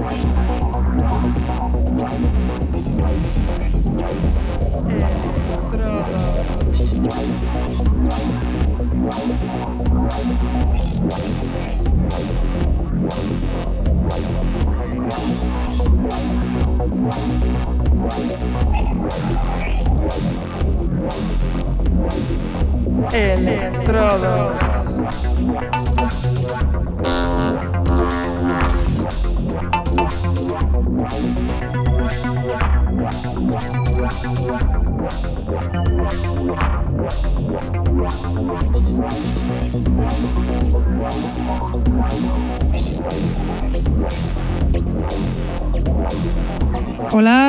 Estrada. Electrodos.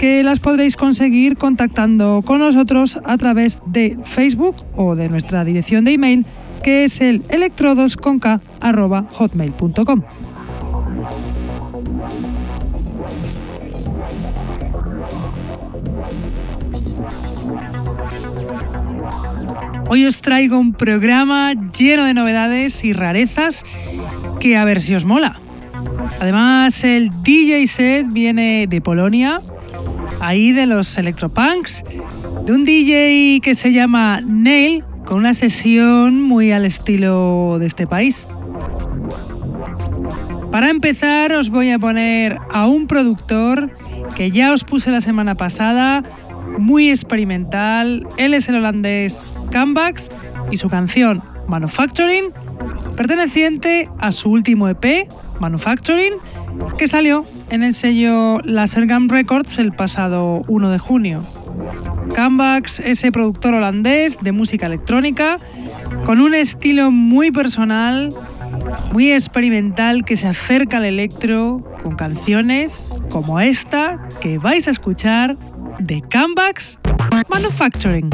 que las podréis conseguir contactando con nosotros a través de Facebook o de nuestra dirección de email que es el electrodosconk.hotmail.com. Hoy os traigo un programa lleno de novedades y rarezas que a ver si os mola. Además, el DJ set viene de Polonia, ahí de los electropunks, de un DJ que se llama Nail, con una sesión muy al estilo de este país. Para empezar os voy a poner a un productor que ya os puse la semana pasada, muy experimental. Él es el holandés Cambax y su canción Manufacturing, perteneciente a su último EP, Manufacturing, que salió en el sello Lasergam Records el pasado 1 de junio. Cambax es productor holandés de música electrónica con un estilo muy personal, muy experimental que se acerca al electro con canciones como esta que vais a escuchar de Cambax Manufacturing.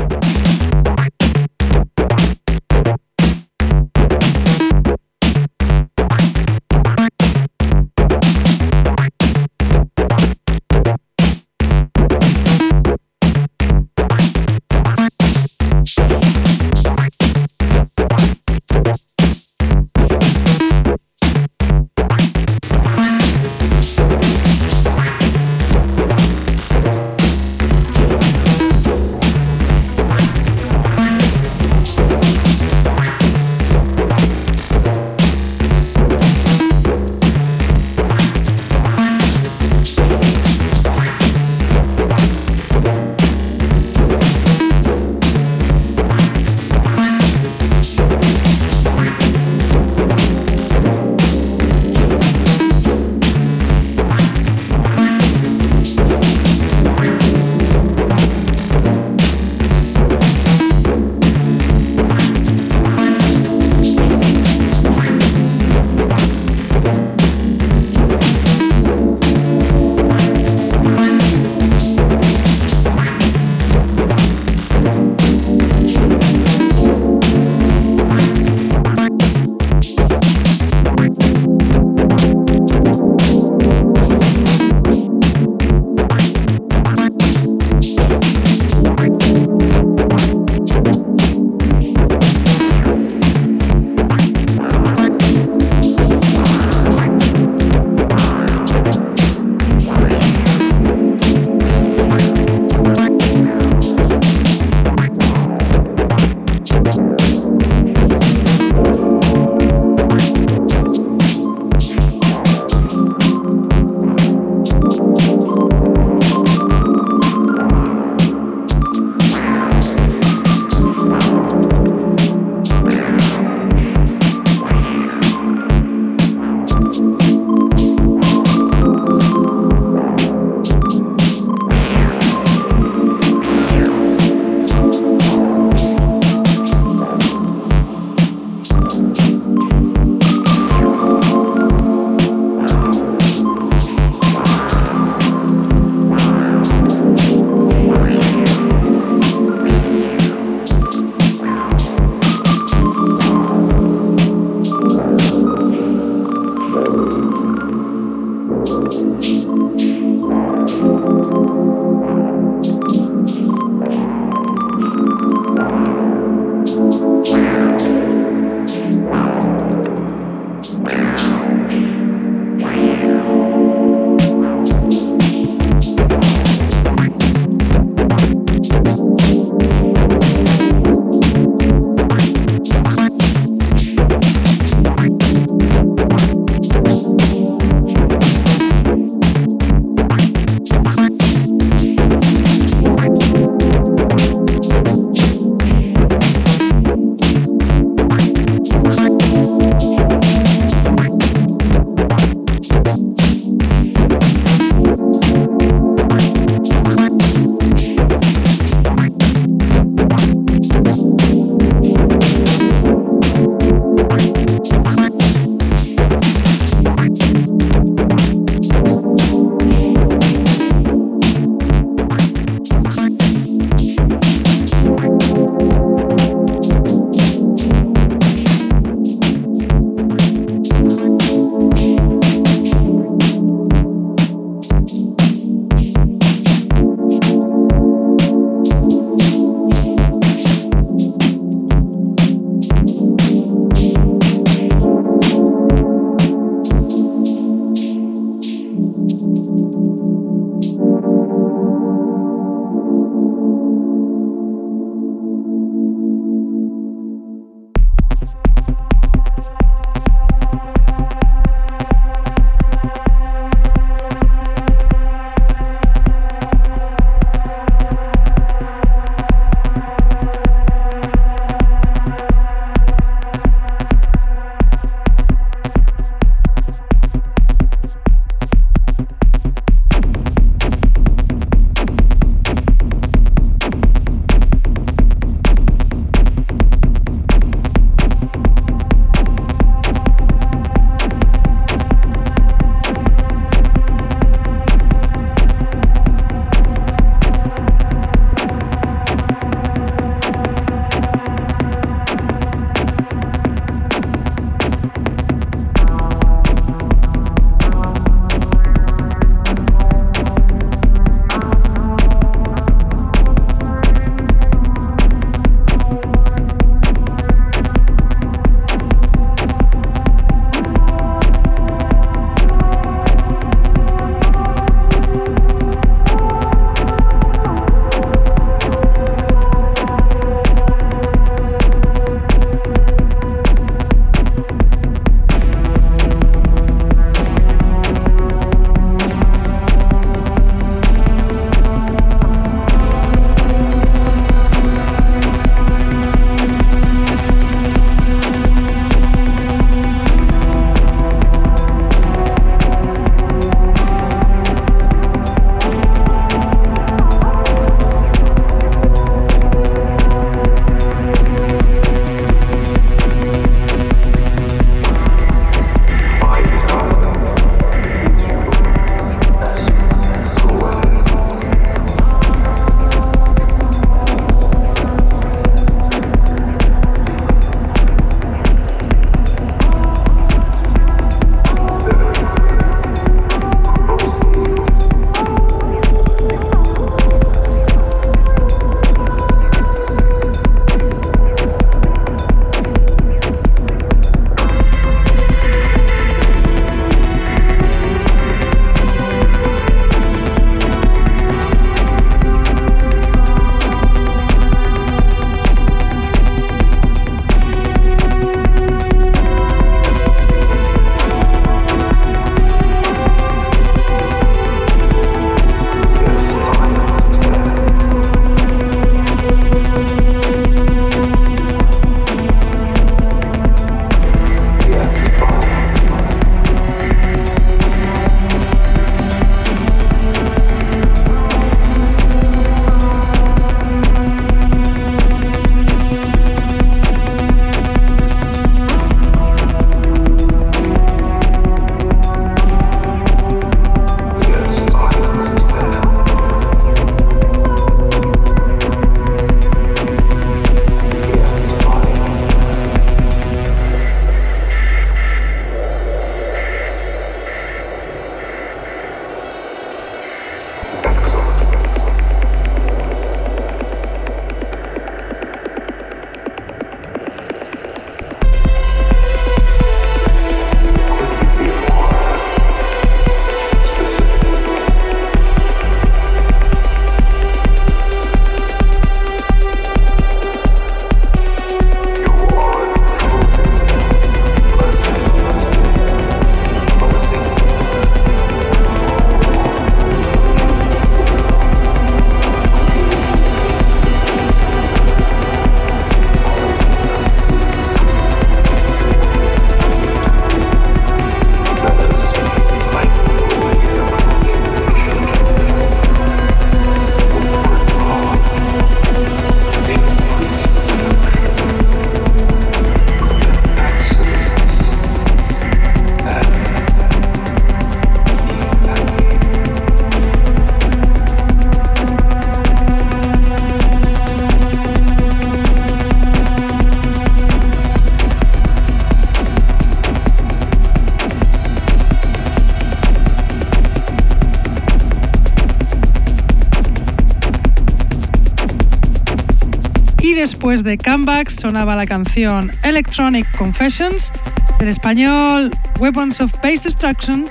Después de Comeback sonaba la canción Electronic Confessions del español Weapons of Base Destruction,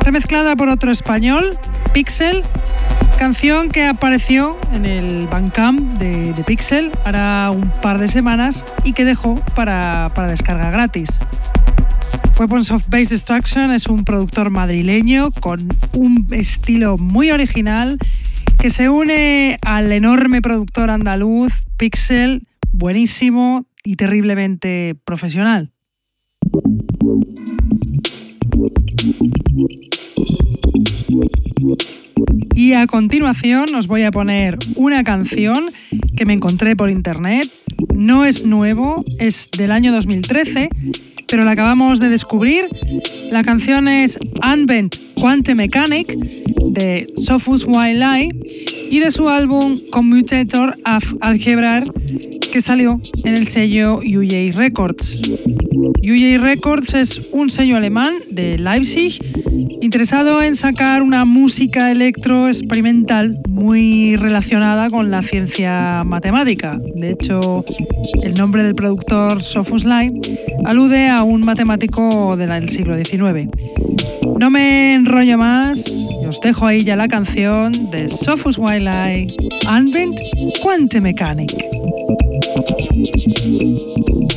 remezclada por otro español, Pixel, canción que apareció en el Bandcamp de, Pixel hará un par de semanas y que dejó para, para descarga gratis. Weapons of Base Destruction es un productor madrileño con un estilo muy original que se une al enorme productor andaluz Pixel, buenísimo y terriblemente profesional. Y a continuación os voy a poner una canción que me encontré por internet. No es nuevo, es del año 2013 pero la acabamos de descubrir. La canción es Unbent Quantum Mechanic de Sophus Wildlife y de su álbum Commutator of Algebra que salió en el sello UJ Records. UJ Records es un sello alemán de Leipzig interesado en sacar una música electro experimental muy relacionada con la ciencia matemática. De hecho, el nombre del productor Sophus Live alude a un matemático del siglo XIX. No me enrollo más, os dejo ahí ya la canción de Sophus Wildlife, Unbent Quantum Mechanic. すいません。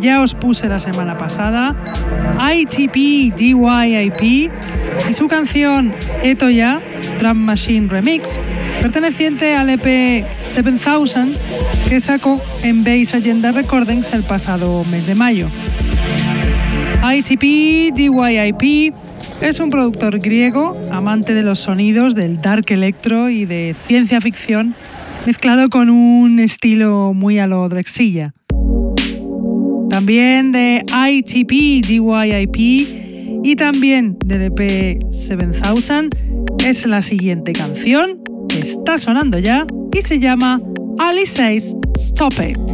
Ya os puse la semana pasada, ITP DYIP, y su canción Eto Ya, Drum Machine Remix, perteneciente al EP 7000 que sacó en Base Agenda Recordings el pasado mes de mayo. ITP DYIP es un productor griego, amante de los sonidos del dark electro y de ciencia ficción, mezclado con un estilo muy a lo Drexilla. También de ITP DYIP y también del EP 7000 es la siguiente canción que está sonando ya y se llama Alice Stop It.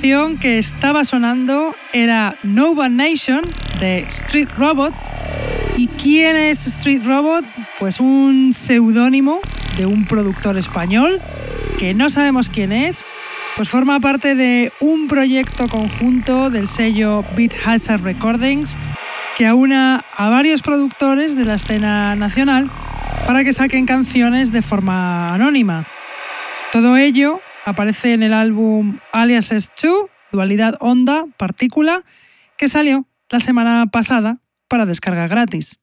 Canción que estaba sonando era Nova Nation de Street Robot. ¿Y quién es Street Robot? Pues un seudónimo de un productor español que no sabemos quién es, pues forma parte de un proyecto conjunto del sello Beat Hazard Recordings que aúna a varios productores de la escena nacional para que saquen canciones de forma anónima. Todo ello aparece en el álbum Aliases 2, Dualidad Onda, Partícula, que salió la semana pasada para descarga gratis.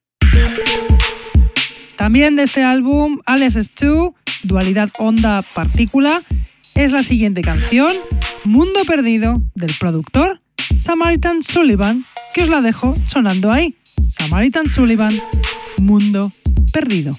También de este álbum Aliases 2, Dualidad Onda, Partícula, es la siguiente canción, Mundo Perdido, del productor Samaritan Sullivan, que os la dejo sonando ahí. Samaritan Sullivan, Mundo Perdido.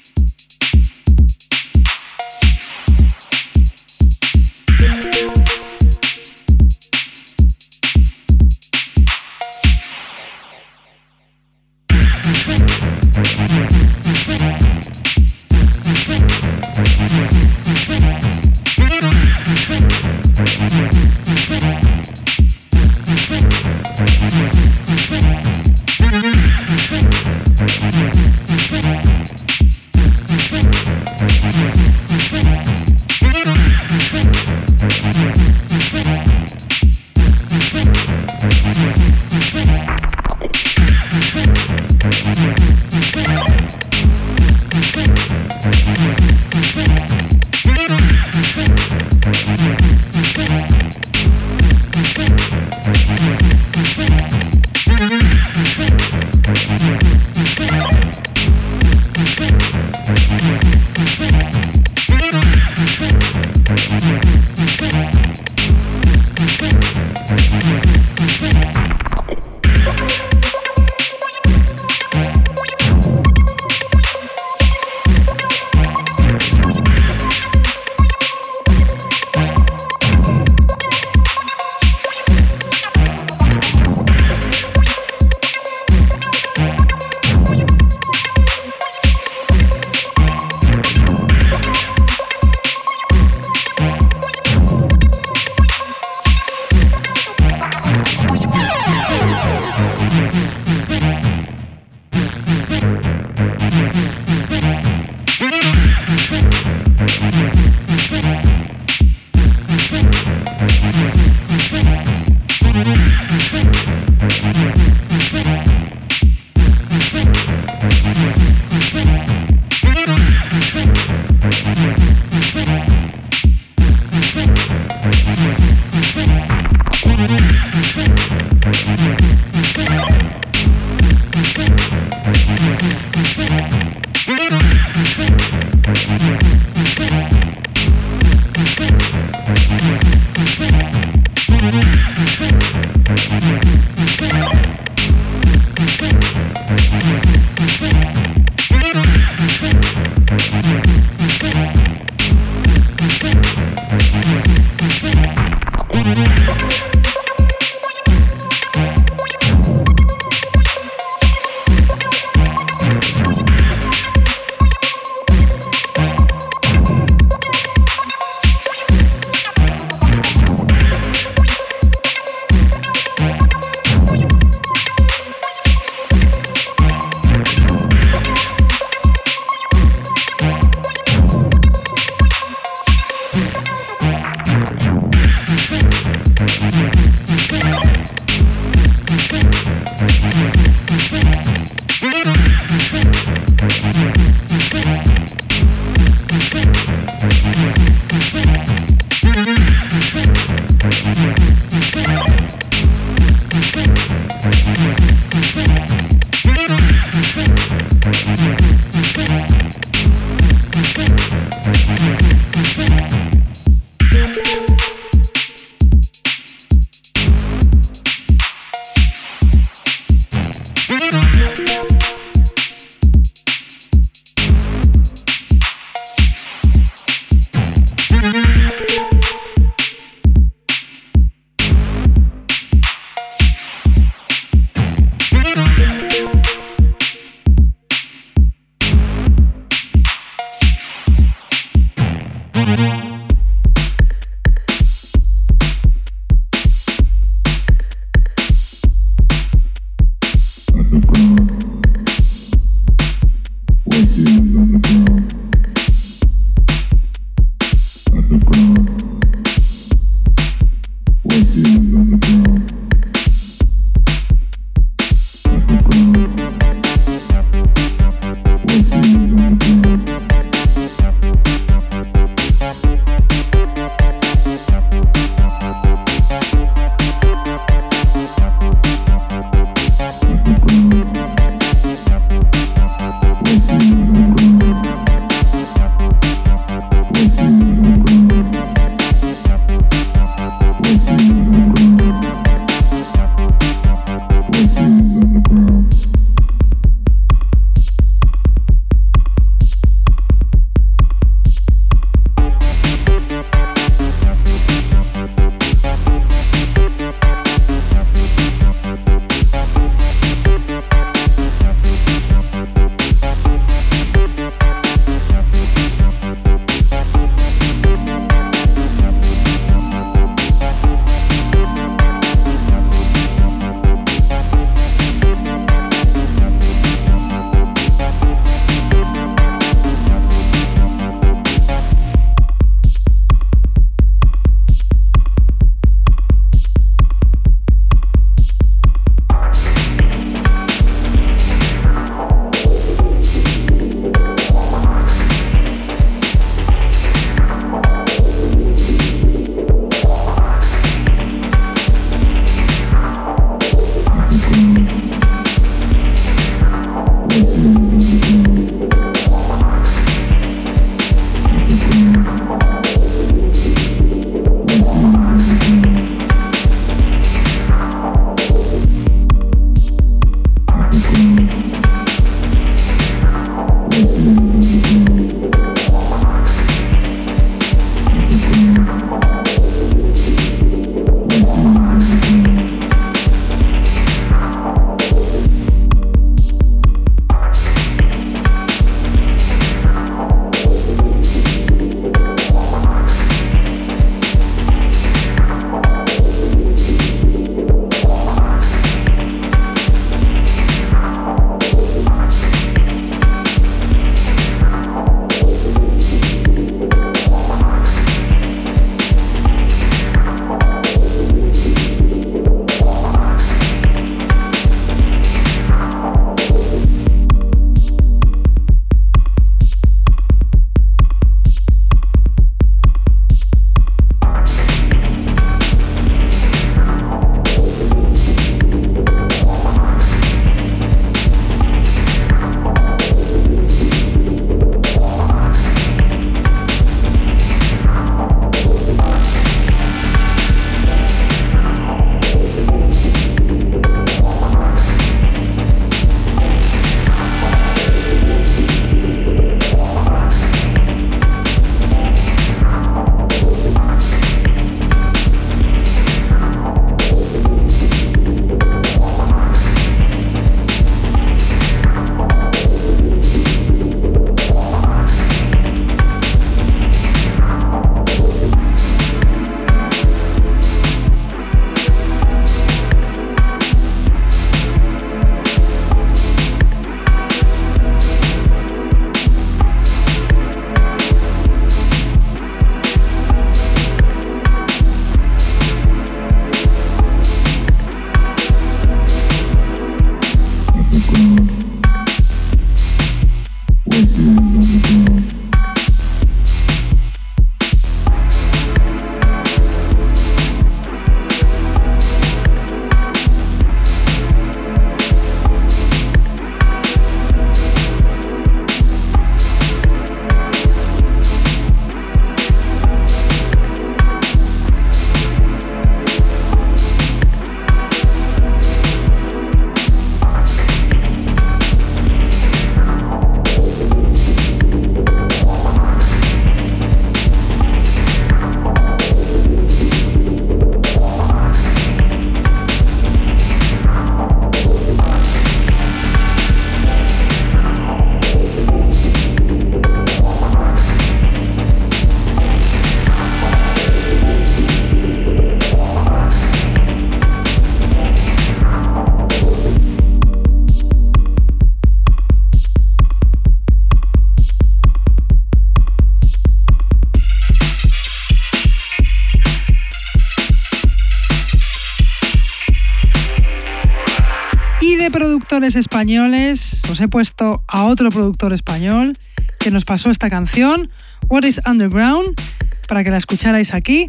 Españoles, os he puesto a otro productor español que nos pasó esta canción, What is Underground, para que la escucharais aquí.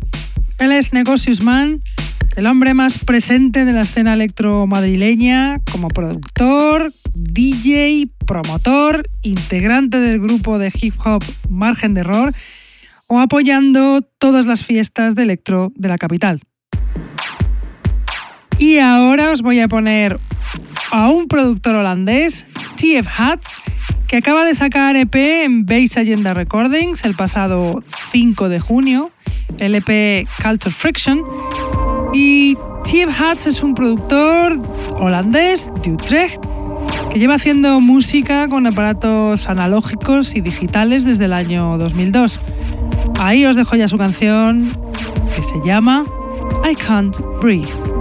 Él es Negocius Man, el hombre más presente de la escena electro madrileña como productor, DJ, promotor, integrante del grupo de hip hop Margen de Error o apoyando todas las fiestas de electro de la capital. Y ahora os voy a poner a un productor holandés, TF Hats, que acaba de sacar EP en Base Agenda Recordings el pasado 5 de junio, el EP Culture Friction. Y TF Hats es un productor holandés de Utrecht que lleva haciendo música con aparatos analógicos y digitales desde el año 2002. Ahí os dejo ya su canción que se llama I Can't Breathe.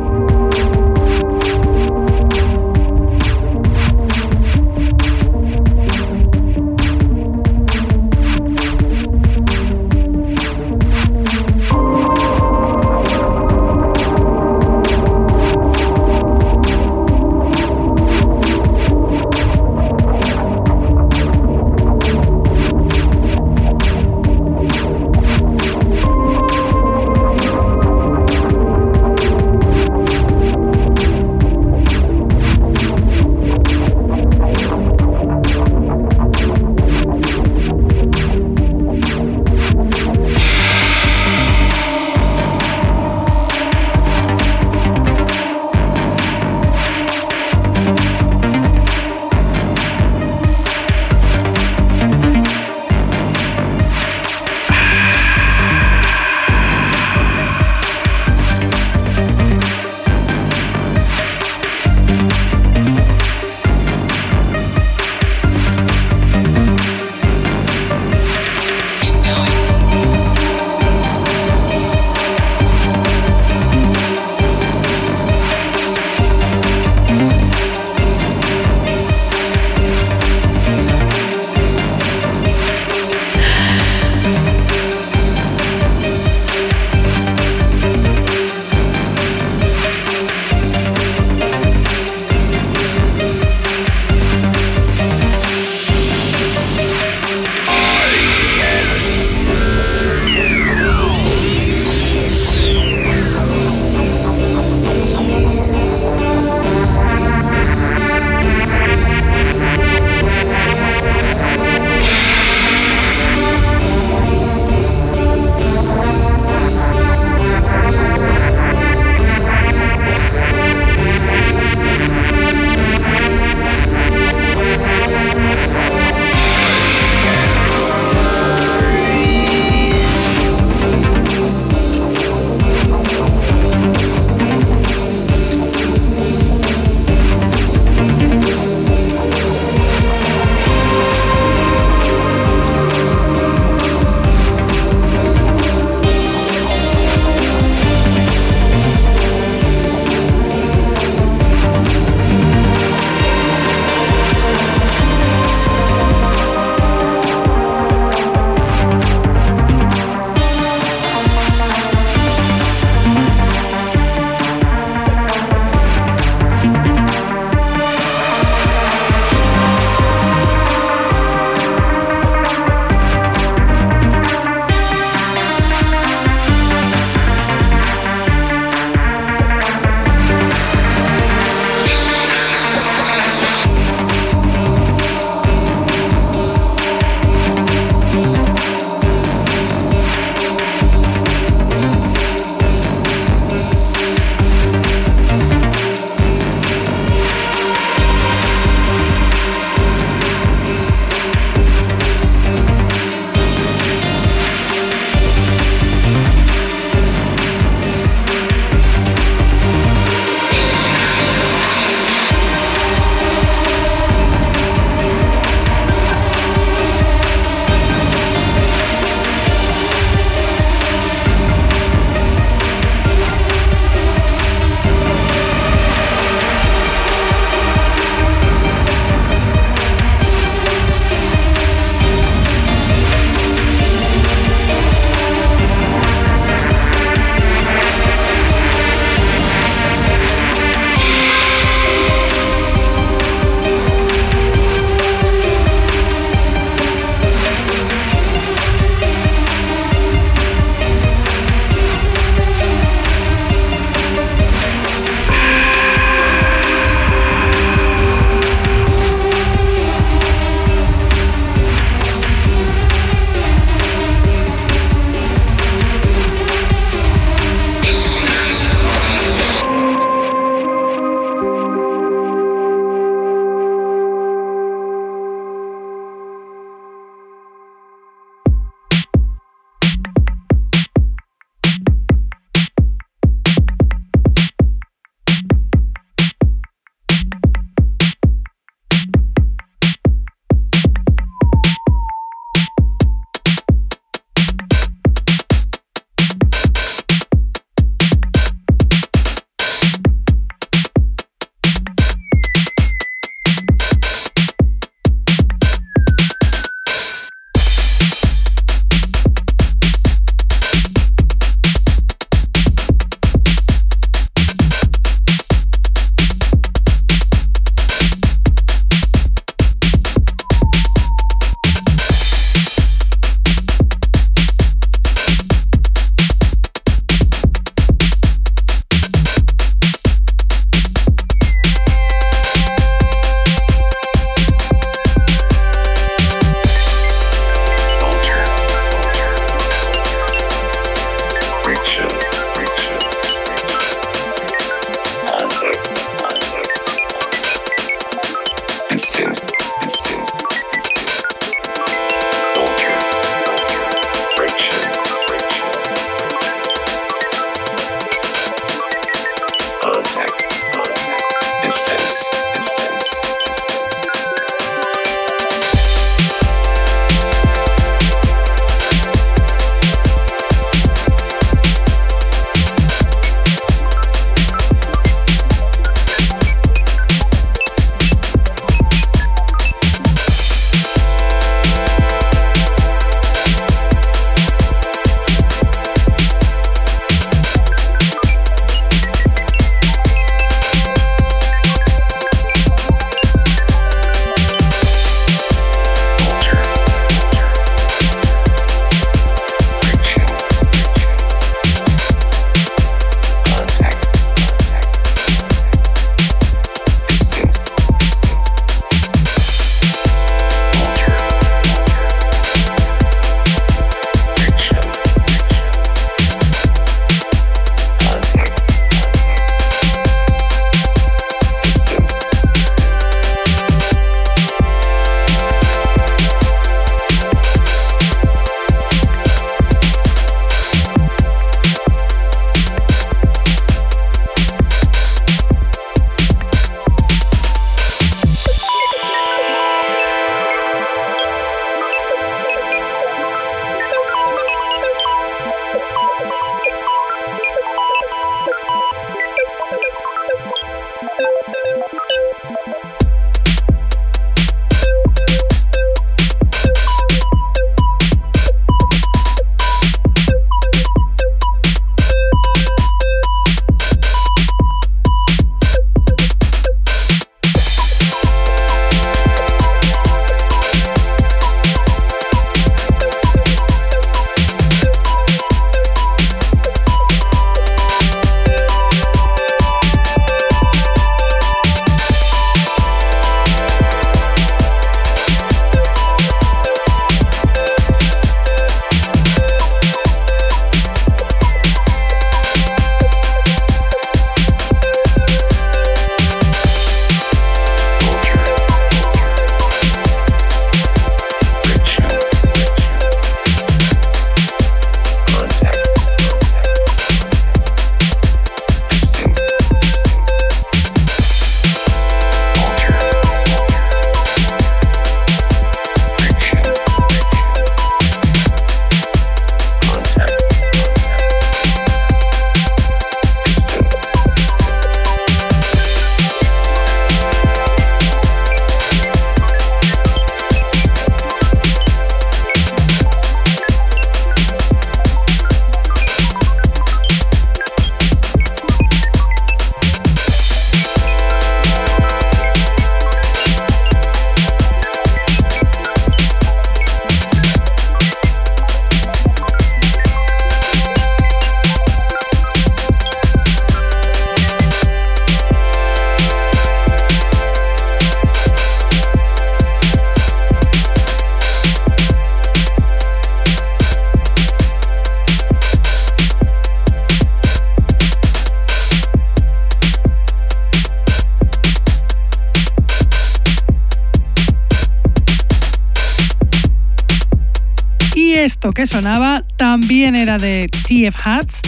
Esto que sonaba también era de TF Hats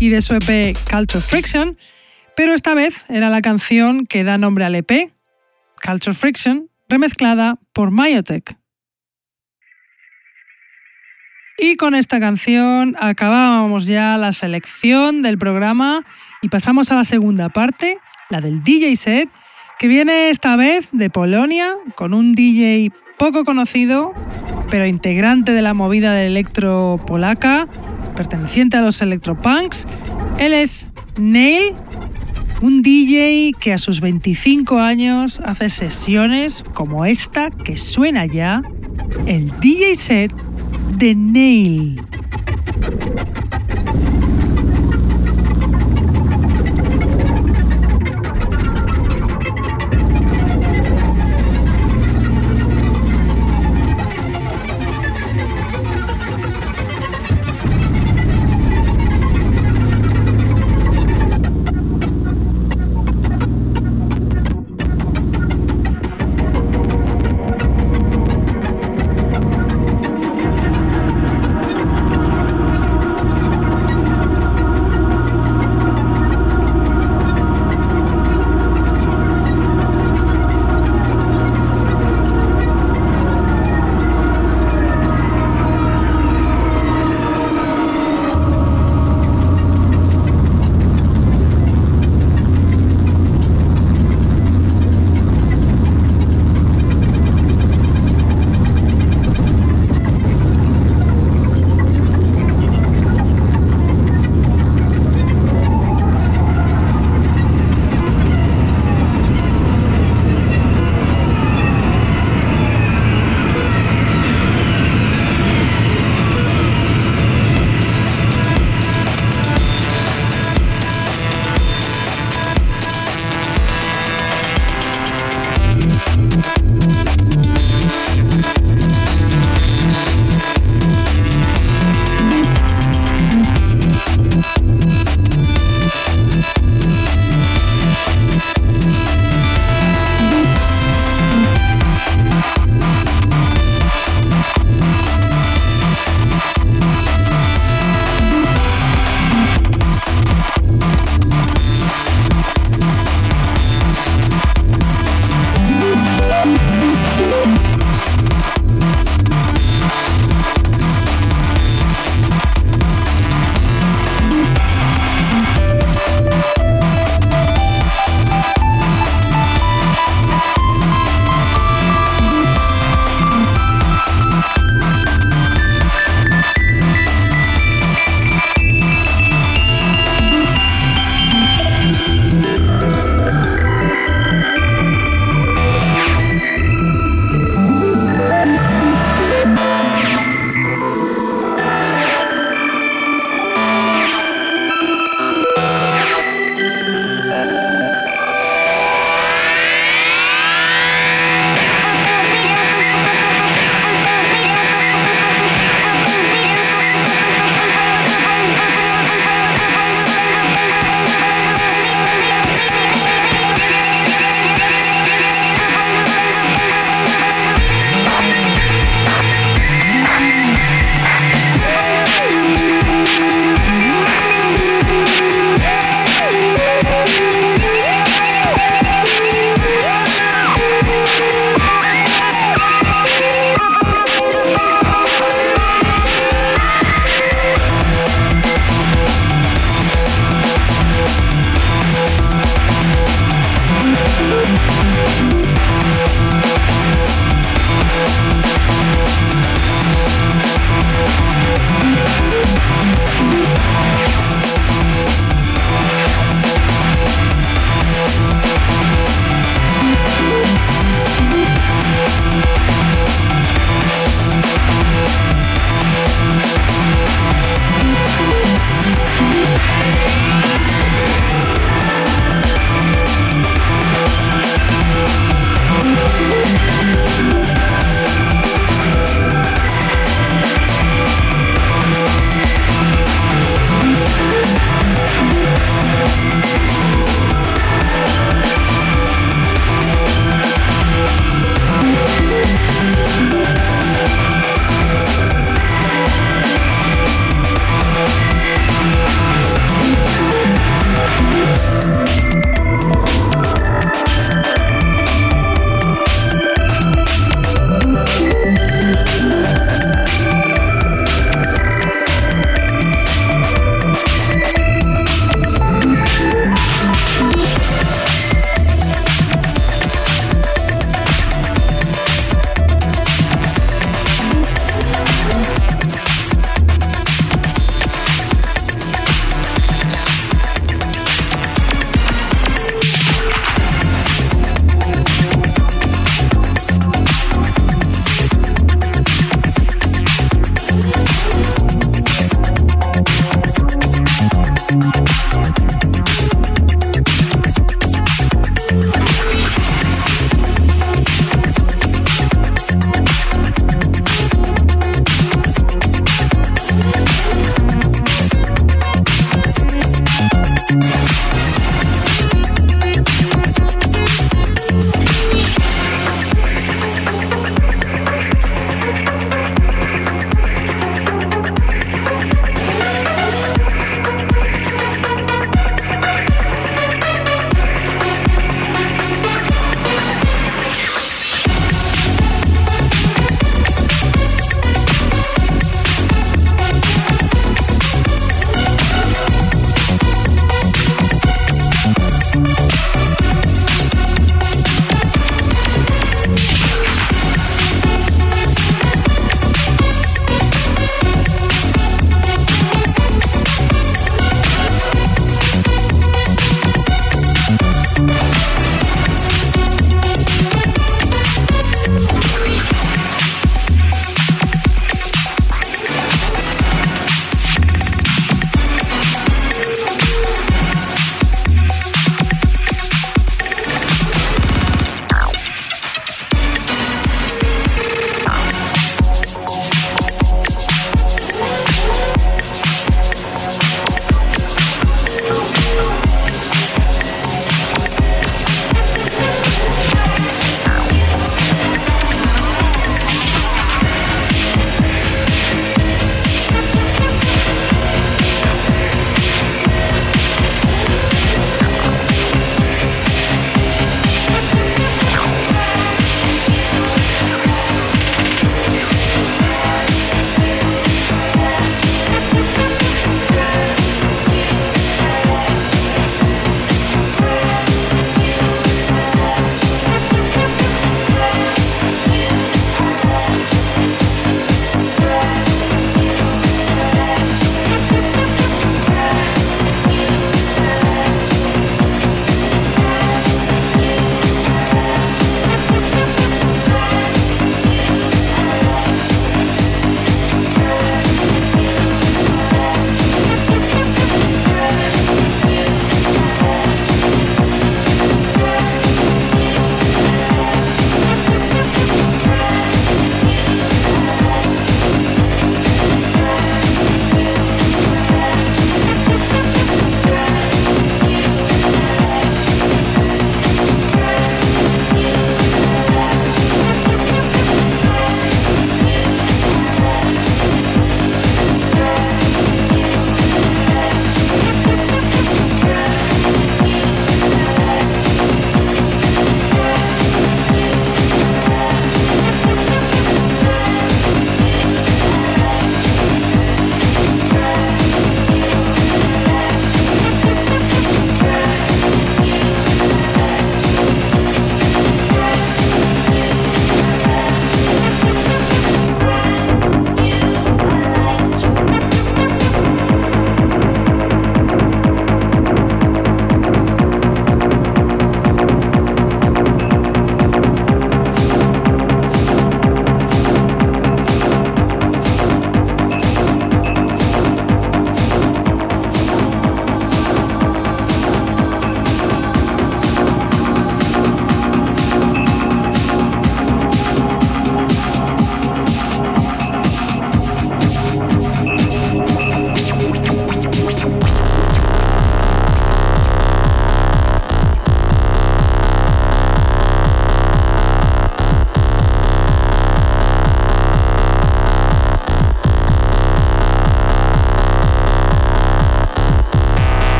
y de su EP Culture Friction, pero esta vez era la canción que da nombre al EP, Culture Friction, remezclada por Myotech. Y con esta canción acabábamos ya la selección del programa y pasamos a la segunda parte, la del DJ set, que viene esta vez de Polonia con un DJ poco conocido, pero integrante de la movida de electro polaca, perteneciente a los electropunks. Él es Nail, un DJ que a sus 25 años hace sesiones como esta que suena ya, el DJ set de Nail.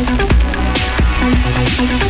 Thank you.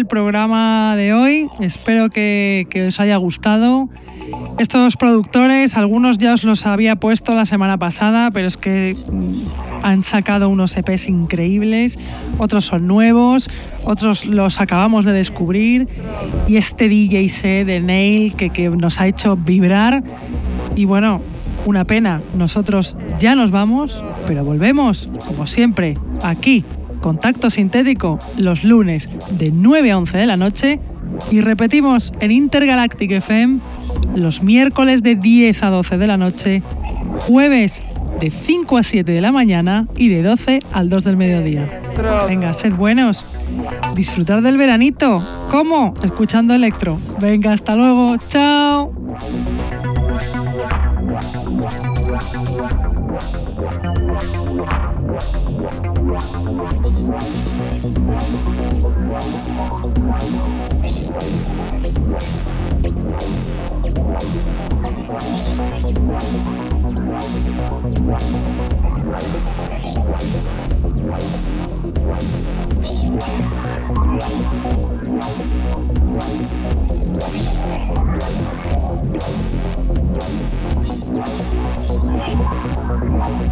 El programa de hoy. Espero que, que os haya gustado. Estos productores, algunos ya os los había puesto la semana pasada, pero es que mm, han sacado unos EPs increíbles, otros son nuevos, otros los acabamos de descubrir. Y este DJ set de Nail que, que nos ha hecho vibrar. Y bueno, una pena, nosotros ya nos vamos, pero volvemos, como siempre, aquí, Contacto Sintético, los lunes de 9 a 11 de la noche y repetimos en Intergalactic FM los miércoles de 10 a 12 de la noche, jueves de 5 a 7 de la mañana y de 12 al 2 del mediodía. Venga, sed buenos. Disfrutar del veranito. ¿Cómo? Escuchando electro. Venga, hasta luego. Chao. Wow.